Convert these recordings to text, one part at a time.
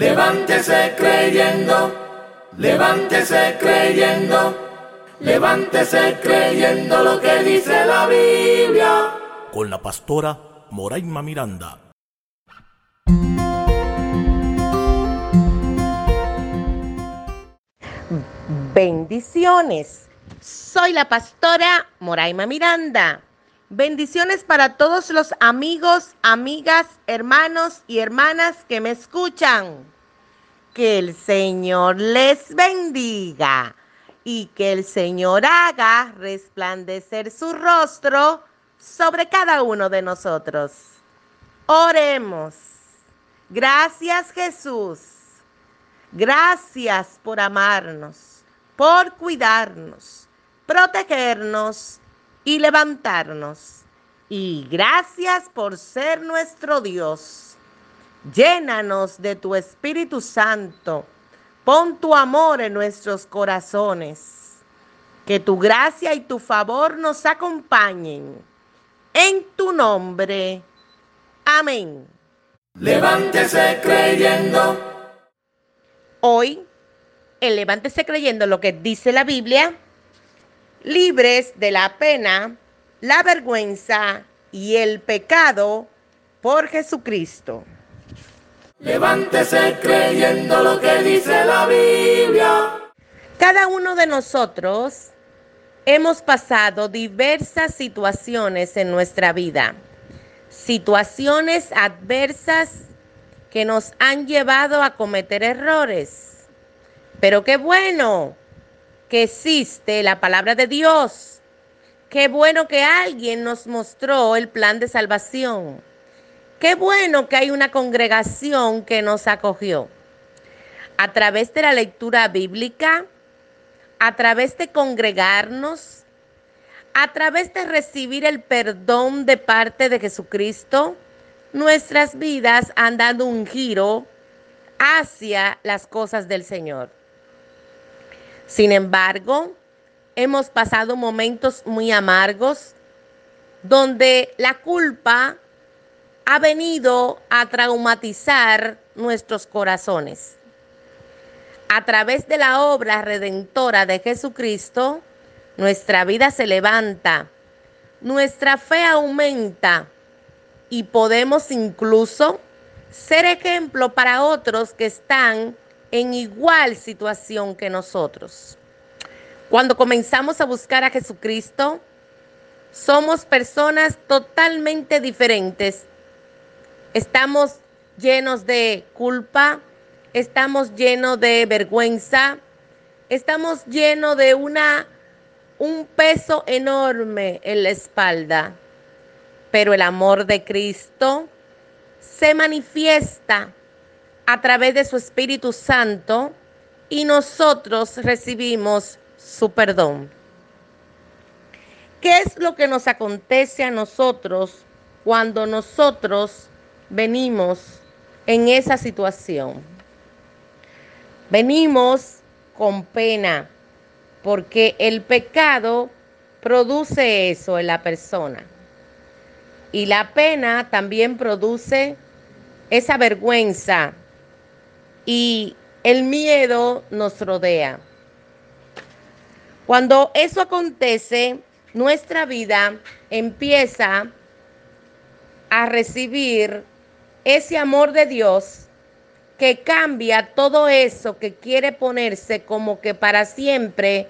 Levántese creyendo, levántese creyendo, levántese creyendo lo que dice la Biblia. Con la pastora Moraima Miranda. Bendiciones. Soy la pastora Moraima Miranda. Bendiciones para todos los amigos, amigas, hermanos y hermanas que me escuchan. Que el Señor les bendiga y que el Señor haga resplandecer su rostro sobre cada uno de nosotros. Oremos. Gracias Jesús. Gracias por amarnos, por cuidarnos, protegernos y levantarnos. Y gracias por ser nuestro Dios. Llénanos de tu Espíritu Santo. Pon tu amor en nuestros corazones. Que tu gracia y tu favor nos acompañen. En tu nombre. Amén. Levántese creyendo. Hoy, el levántese creyendo lo que dice la Biblia libres de la pena, la vergüenza y el pecado por Jesucristo. Levántese creyendo lo que dice la Biblia. Cada uno de nosotros hemos pasado diversas situaciones en nuestra vida, situaciones adversas que nos han llevado a cometer errores. Pero qué bueno que existe la palabra de Dios. Qué bueno que alguien nos mostró el plan de salvación. Qué bueno que hay una congregación que nos acogió. A través de la lectura bíblica, a través de congregarnos, a través de recibir el perdón de parte de Jesucristo, nuestras vidas han dado un giro hacia las cosas del Señor. Sin embargo, hemos pasado momentos muy amargos donde la culpa ha venido a traumatizar nuestros corazones. A través de la obra redentora de Jesucristo, nuestra vida se levanta, nuestra fe aumenta y podemos incluso ser ejemplo para otros que están en igual situación que nosotros. Cuando comenzamos a buscar a Jesucristo, somos personas totalmente diferentes. Estamos llenos de culpa, estamos llenos de vergüenza, estamos llenos de una un peso enorme en la espalda. Pero el amor de Cristo se manifiesta a través de su Espíritu Santo y nosotros recibimos su perdón. ¿Qué es lo que nos acontece a nosotros cuando nosotros venimos en esa situación? Venimos con pena porque el pecado produce eso en la persona. Y la pena también produce esa vergüenza y el miedo nos rodea. Cuando eso acontece, nuestra vida empieza a recibir ese amor de Dios que cambia todo eso que quiere ponerse como que para siempre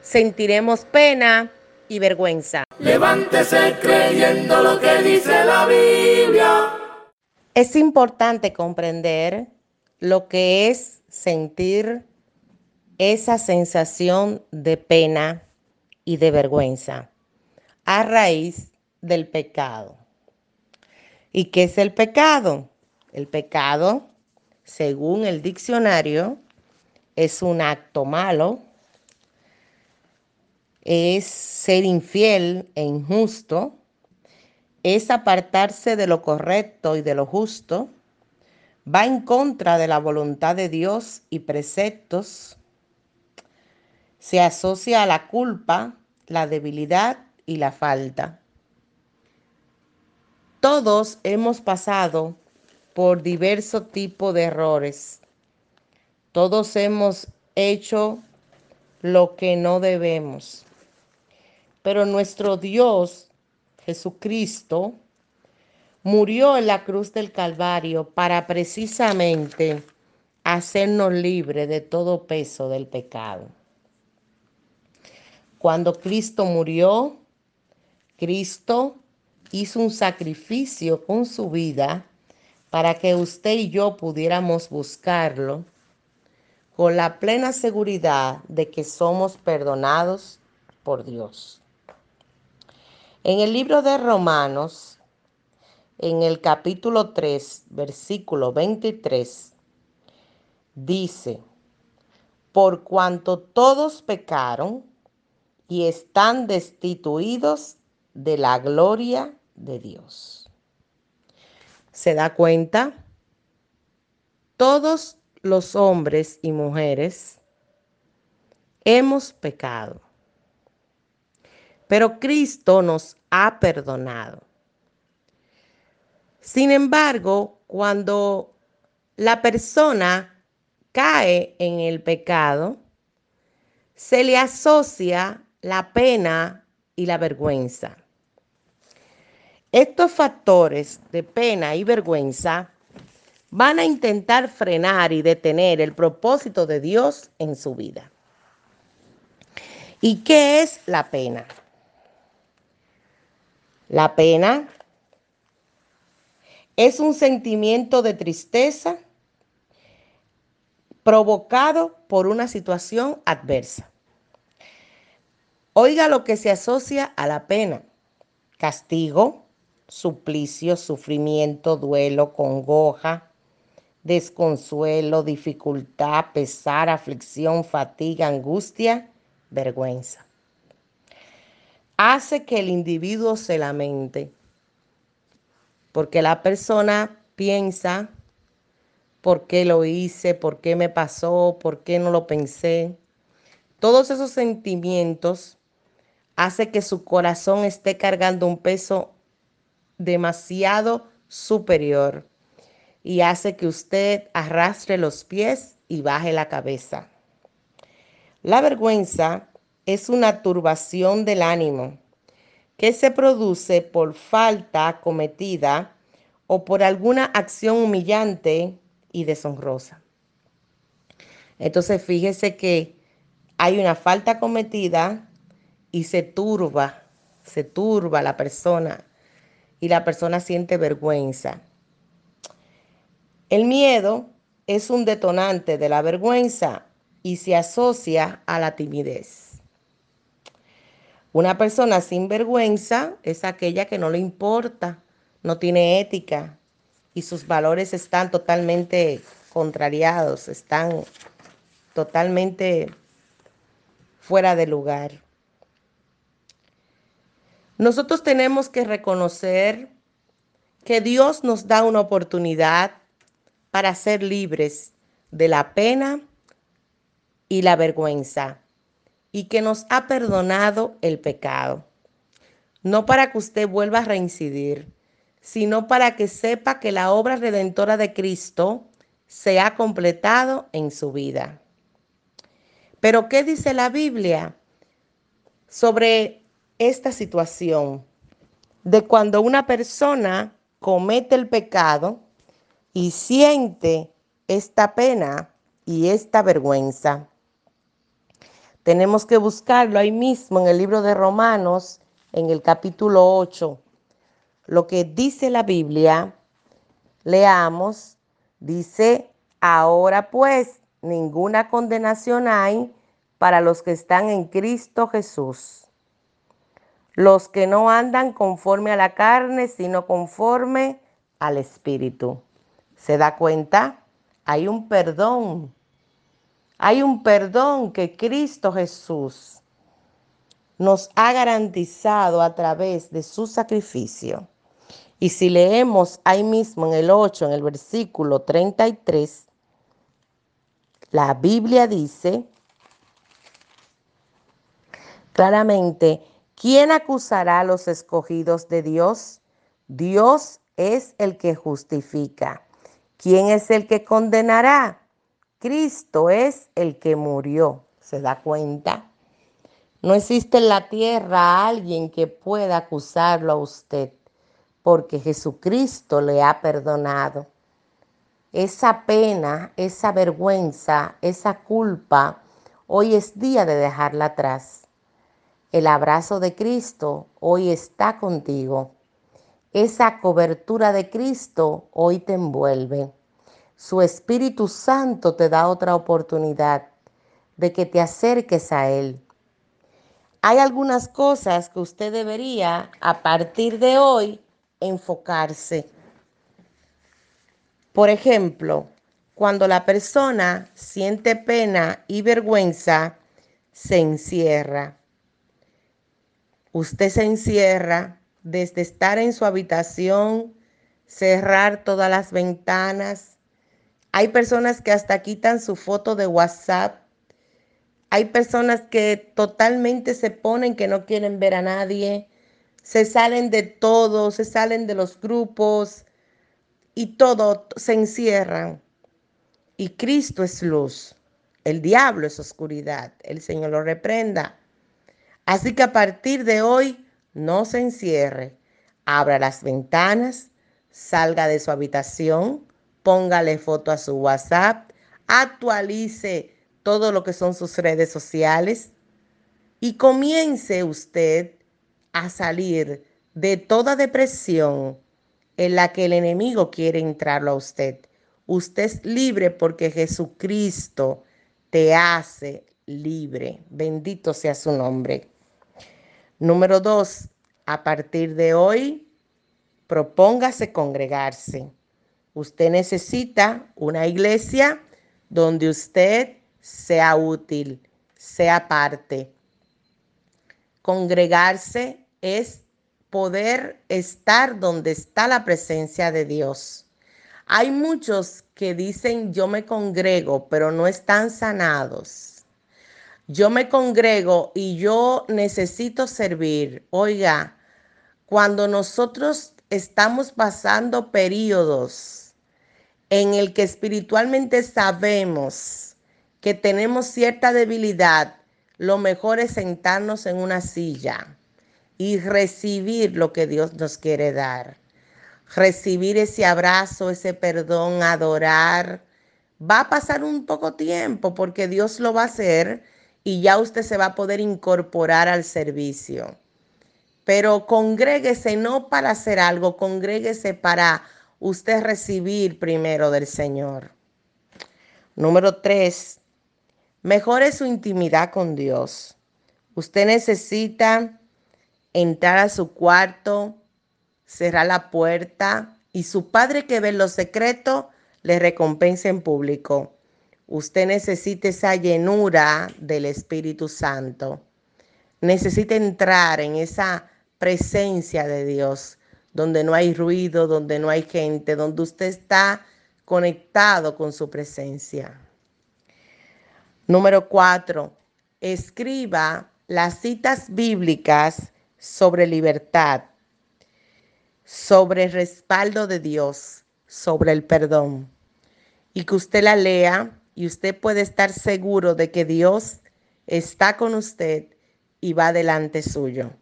sentiremos pena y vergüenza. Levántese creyendo lo que dice la Biblia. Es importante comprender lo que es sentir esa sensación de pena y de vergüenza a raíz del pecado. ¿Y qué es el pecado? El pecado, según el diccionario, es un acto malo, es ser infiel e injusto, es apartarse de lo correcto y de lo justo, va en contra de la voluntad de Dios y preceptos, se asocia a la culpa, la debilidad y la falta. Todos hemos pasado por diversos tipos de errores Todos hemos hecho lo que no debemos. Pero nuestro Dios, Jesucristo, murió en la cruz del Calvario para precisamente hacernos libres de todo peso del pecado. Cuando Cristo murió, Cristo hizo un sacrificio con su vida para que usted y yo pudiéramos buscarlo con la plena seguridad de que somos perdonados por Dios. En el libro de Romanos, en el capítulo 3, versículo 23, dice, por cuanto todos pecaron y están destituidos de la gloria de Dios. ¿Se da cuenta? Todos los hombres y mujeres hemos pecado, pero Cristo nos ha perdonado. Sin embargo, cuando la persona cae en el pecado, se le asocia la pena y la vergüenza. Estos factores de pena y vergüenza van a intentar frenar y detener el propósito de Dios en su vida. ¿Y qué es la pena? La pena es un sentimiento de tristeza provocado por una situación adversa. Oiga lo que se asocia a la pena. Castigo, suplicio, sufrimiento, duelo, congoja, desconsuelo, dificultad, pesar, aflicción, fatiga, angustia, vergüenza. Hace que el individuo se lamente, porque la persona piensa, ¿por qué lo hice? ¿Por qué me pasó? ¿Por qué no lo pensé? Todos esos sentimientos hace que su corazón esté cargando un peso demasiado superior y hace que usted arrastre los pies y baje la cabeza. La vergüenza es una turbación del ánimo que se produce por falta cometida o por alguna acción humillante y deshonrosa. Entonces fíjese que hay una falta cometida y se turba, se turba la persona y la persona siente vergüenza. El miedo es un detonante de la vergüenza y se asocia a la timidez. Una persona sin vergüenza es aquella que no le importa, no tiene ética y sus valores están totalmente contrariados, están totalmente fuera de lugar. Nosotros tenemos que reconocer que Dios nos da una oportunidad para ser libres de la pena y la vergüenza y que nos ha perdonado el pecado. No para que usted vuelva a reincidir, sino para que sepa que la obra redentora de Cristo se ha completado en su vida. Pero ¿qué dice la Biblia sobre esta situación de cuando una persona comete el pecado y siente esta pena y esta vergüenza. Tenemos que buscarlo ahí mismo en el libro de Romanos, en el capítulo 8. Lo que dice la Biblia, leamos, dice, ahora pues ninguna condenación hay para los que están en Cristo Jesús. Los que no andan conforme a la carne, sino conforme al Espíritu. ¿Se da cuenta? Hay un perdón. Hay un perdón que Cristo Jesús nos ha garantizado a través de su sacrificio. Y si leemos ahí mismo en el 8, en el versículo 33, la Biblia dice claramente, ¿quién acusará a los escogidos de Dios? Dios es el que justifica. ¿Quién es el que condenará? Cristo es el que murió. ¿Se da cuenta? No existe en la tierra alguien que pueda acusarlo a usted, porque Jesucristo le ha perdonado. Esa pena, esa vergüenza, esa culpa, hoy es día de dejarla atrás. El abrazo de Cristo hoy está contigo. Esa cobertura de Cristo hoy te envuelve. Su Espíritu Santo te da otra oportunidad de que te acerques a Él. Hay algunas cosas que usted debería a partir de hoy enfocarse. Por ejemplo, cuando la persona siente pena y vergüenza, se encierra. Usted se encierra desde estar en su habitación, cerrar todas las ventanas, hay personas que hasta quitan su foto de WhatsApp. Hay personas que totalmente se ponen que no quieren ver a nadie. Se salen de todo, se salen de los grupos y todo se encierran. Y Cristo es luz. El diablo es oscuridad. El Señor lo reprenda. Así que a partir de hoy, no se encierre. Abra las ventanas, salga de su habitación, póngale foto a su WhatsApp, actualice todo lo que son sus redes sociales y comience usted a salir de toda depresión en la que el enemigo quiere entrarlo a usted. Usted es libre porque Jesucristo te hace libre. Bendito sea su nombre. Número dos, a partir de hoy, propóngase congregarse. Usted necesita una iglesia donde usted sea útil, sea parte. Congregarse es poder estar donde está la presencia de Dios. Hay muchos que dicen yo me congrego, pero no están sanados. Yo me congrego y yo necesito servir. Oiga, cuando nosotros estamos pasando periodos en el que espiritualmente sabemos que tenemos cierta debilidad, lo mejor es sentarnos en una silla y recibir lo que Dios nos quiere dar. Recibir ese abrazo, ese perdón, adorar. Va a pasar un poco tiempo porque Dios lo va a hacer y ya usted se va a poder incorporar al servicio. Pero congréguese no para hacer algo, congréguese para usted recibir primero del Señor. Número tres, mejore su intimidad con Dios. Usted necesita entrar a su cuarto, cerrar la puerta y su Padre que ve en lo secreto le recompensa en público. Usted necesita esa llenura del Espíritu Santo. Necesita entrar en esa presencia de Dios donde no hay ruido, donde no hay gente, donde usted está conectado con su presencia. Número cuatro, escriba las citas bíblicas sobre libertad, sobre respaldo de Dios, sobre el perdón. Y que usted la lea y usted puede estar seguro de que Dios está con usted y va delante suyo.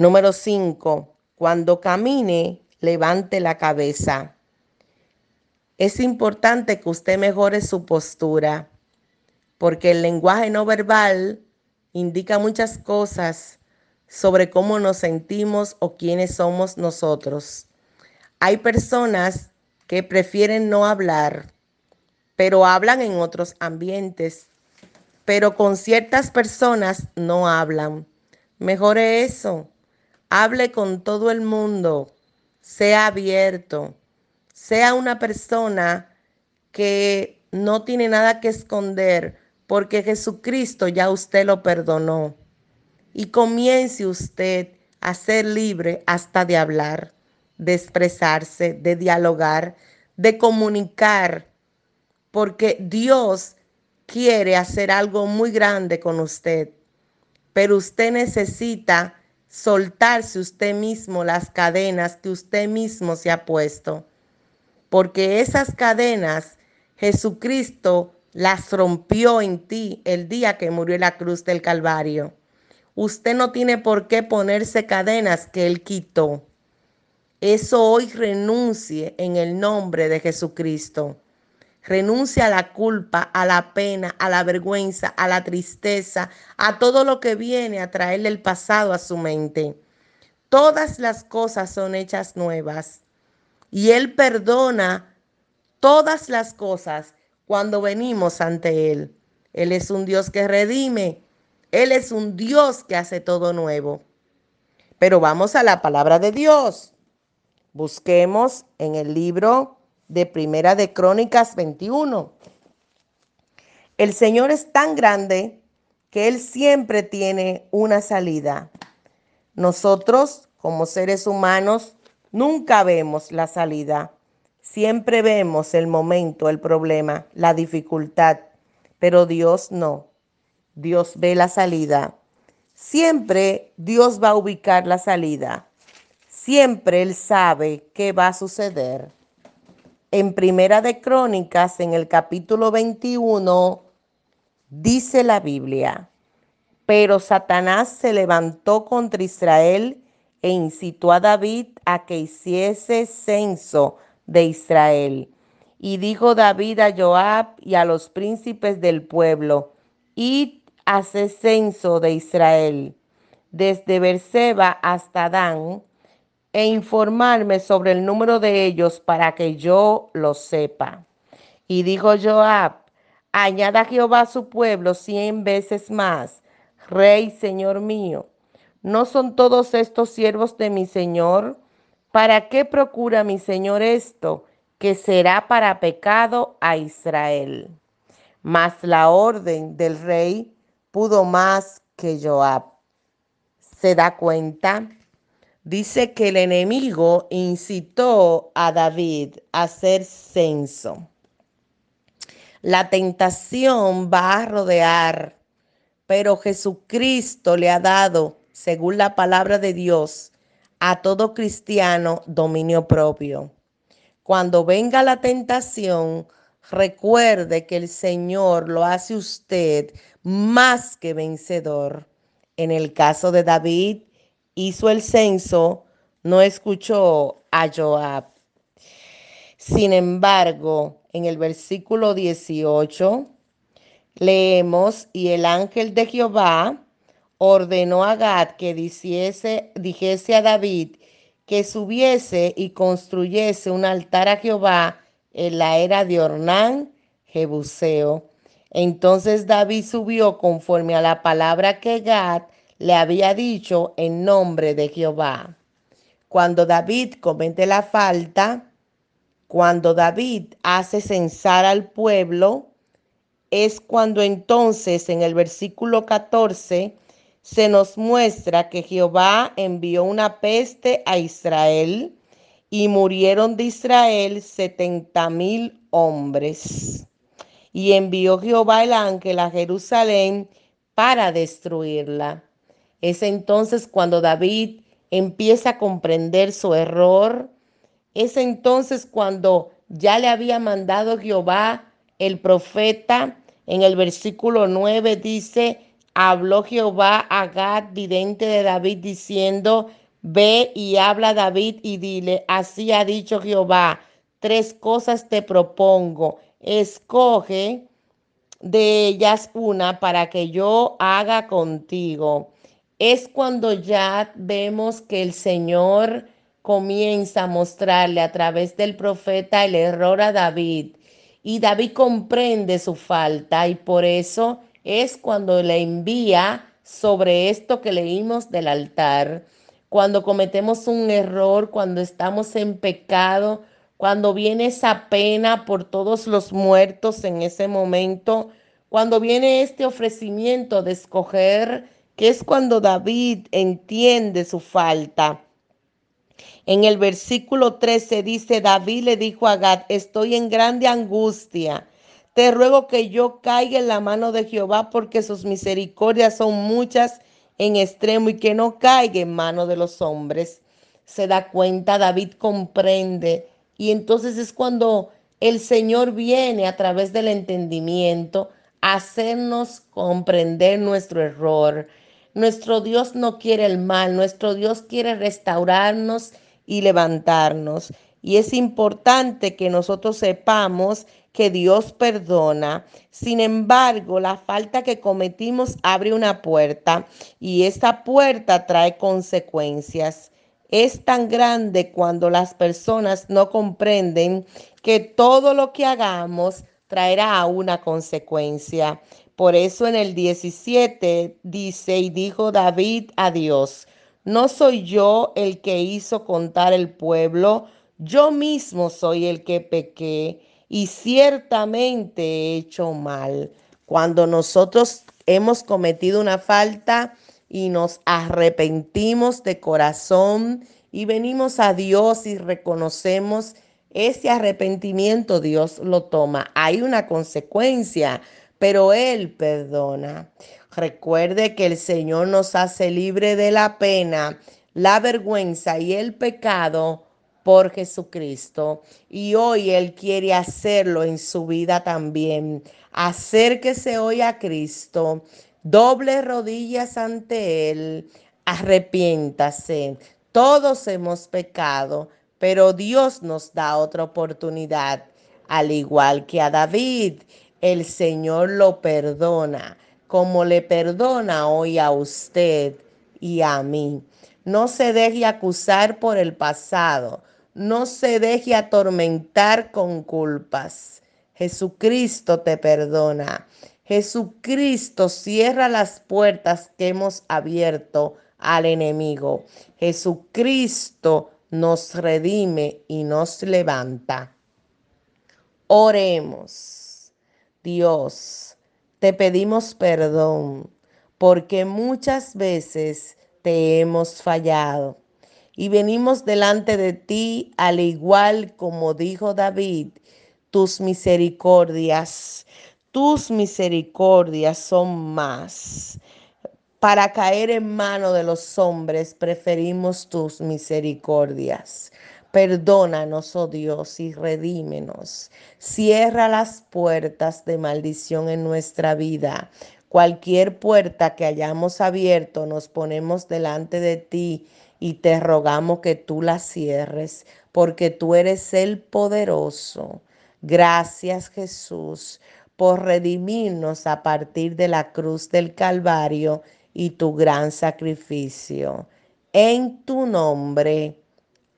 Número 5. Cuando camine, levante la cabeza. Es importante que usted mejore su postura, porque el lenguaje no verbal indica muchas cosas sobre cómo nos sentimos o quiénes somos nosotros. Hay personas que prefieren no hablar, pero hablan en otros ambientes, pero con ciertas personas no hablan. Mejore eso. Hable con todo el mundo, sea abierto, sea una persona que no tiene nada que esconder porque Jesucristo ya usted lo perdonó. Y comience usted a ser libre hasta de hablar, de expresarse, de dialogar, de comunicar, porque Dios quiere hacer algo muy grande con usted, pero usted necesita soltarse usted mismo las cadenas que usted mismo se ha puesto. Porque esas cadenas Jesucristo las rompió en ti el día que murió en la cruz del Calvario. Usted no tiene por qué ponerse cadenas que Él quitó. Eso hoy renuncie en el nombre de Jesucristo. Renuncia a la culpa, a la pena, a la vergüenza, a la tristeza, a todo lo que viene a traerle el pasado a su mente. Todas las cosas son hechas nuevas y Él perdona todas las cosas cuando venimos ante Él. Él es un Dios que redime, Él es un Dios que hace todo nuevo. Pero vamos a la palabra de Dios. Busquemos en el libro de Primera de Crónicas 21. El Señor es tan grande que Él siempre tiene una salida. Nosotros, como seres humanos, nunca vemos la salida. Siempre vemos el momento, el problema, la dificultad, pero Dios no. Dios ve la salida. Siempre Dios va a ubicar la salida. Siempre Él sabe qué va a suceder. En Primera de Crónicas, en el capítulo 21, dice la Biblia, pero Satanás se levantó contra Israel e incitó a David a que hiciese censo de Israel. Y dijo David a Joab y a los príncipes del pueblo, id hace censo de Israel, desde Berseba hasta Dan, e informarme sobre el número de ellos para que yo lo sepa. Y dijo Joab, añada Jehová a su pueblo cien veces más, Rey, Señor mío. ¿No son todos estos siervos de mi Señor? ¿Para qué procura mi Señor esto? Que será para pecado a Israel. Mas la orden del rey pudo más que Joab. ¿Se da cuenta? Dice que el enemigo incitó a David a hacer censo. La tentación va a rodear, pero Jesucristo le ha dado, según la palabra de Dios, a todo cristiano dominio propio. Cuando venga la tentación, recuerde que el Señor lo hace usted más que vencedor. En el caso de David, hizo el censo, no escuchó a Joab. Sin embargo, en el versículo 18 leemos, y el ángel de Jehová ordenó a Gad que dijese, a David que subiese y construyese un altar a Jehová en la era de Ornán, Jebuseo. Entonces David subió conforme a la palabra que Gad le había dicho en nombre de Jehová. Cuando David comete la falta, cuando David hace censar al pueblo, es cuando entonces en el versículo 14 se nos muestra que Jehová envió una peste a Israel y murieron de Israel setenta mil hombres. Y envió Jehová el ángel a Jerusalén para destruirla. Es entonces cuando David empieza a comprender su error. Es entonces cuando ya le había mandado Jehová el profeta. En el versículo 9 dice, habló Jehová a Gad, vidente de David, diciendo, ve y habla David y dile, así ha dicho Jehová, tres cosas te propongo, escoge de ellas una para que yo haga contigo es cuando ya vemos que el Señor comienza a mostrarle a través del profeta el error a David. Y David comprende su falta y por eso es cuando le envía sobre esto que leímos del altar. Cuando cometemos un error, cuando estamos en pecado, cuando viene esa pena por todos los muertos en ese momento, cuando viene este ofrecimiento de escoger que es cuando David entiende su falta. En el versículo 13 dice, David le dijo a Gad, estoy en grande angustia. Te ruego que yo caiga en la mano de Jehová porque sus misericordias son muchas en extremo y que no caiga en mano de los hombres. Se da cuenta, David comprende. Y entonces es cuando El Señor viene a través del entendimiento a hacernos comprender nuestro error. Nuestro Dios no quiere el mal, nuestro Dios quiere restaurarnos y levantarnos. Y es importante que nosotros sepamos que Dios perdona. Sin embargo, la falta que cometimos abre una puerta y esta puerta trae consecuencias. Es tan grande cuando las personas no comprenden que todo lo que hagamos traerá una consecuencia. Por eso en el 17 dice, y dijo David a Dios, no soy yo el que hizo contar el pueblo, yo mismo soy el que pequé y ciertamente he hecho mal. Cuando nosotros hemos cometido una falta y nos arrepentimos de corazón y venimos a Dios y reconocemos ese arrepentimiento, Dios lo toma. Hay una consecuencia, pero Él perdona. Recuerde que el Señor nos hace libre de la pena, la vergüenza y el pecado por Jesucristo. Y hoy Él quiere hacerlo en su vida también. Acérquese hoy a Cristo, doble rodillas ante Él, arrepiéntase. Todos hemos pecado, pero Dios nos da otra oportunidad. Al igual que a David, el Señor lo perdona, como le perdona hoy a usted y a mí. No se deje acusar por el pasado. No se deje atormentar con culpas. Jesucristo te perdona. Jesucristo cierra las puertas que hemos abierto al enemigo. Jesucristo nos redime y nos levanta. Oremos. Dios, te pedimos perdón porque muchas veces te hemos fallado y venimos delante de ti al igual como dijo David, tus misericordias, tus misericordias son más. Para caer en mano de los hombres preferimos tus misericordias. Perdónanos, oh Dios, y redímenos. Cierra las puertas de maldición en nuestra vida. Cualquier puerta que hayamos abierto, nos ponemos delante de ti y te rogamos que tú la cierres, porque tú eres el poderoso. Gracias Jesús por redimirnos a partir de la cruz del Calvario y tu gran sacrificio. En tu nombre.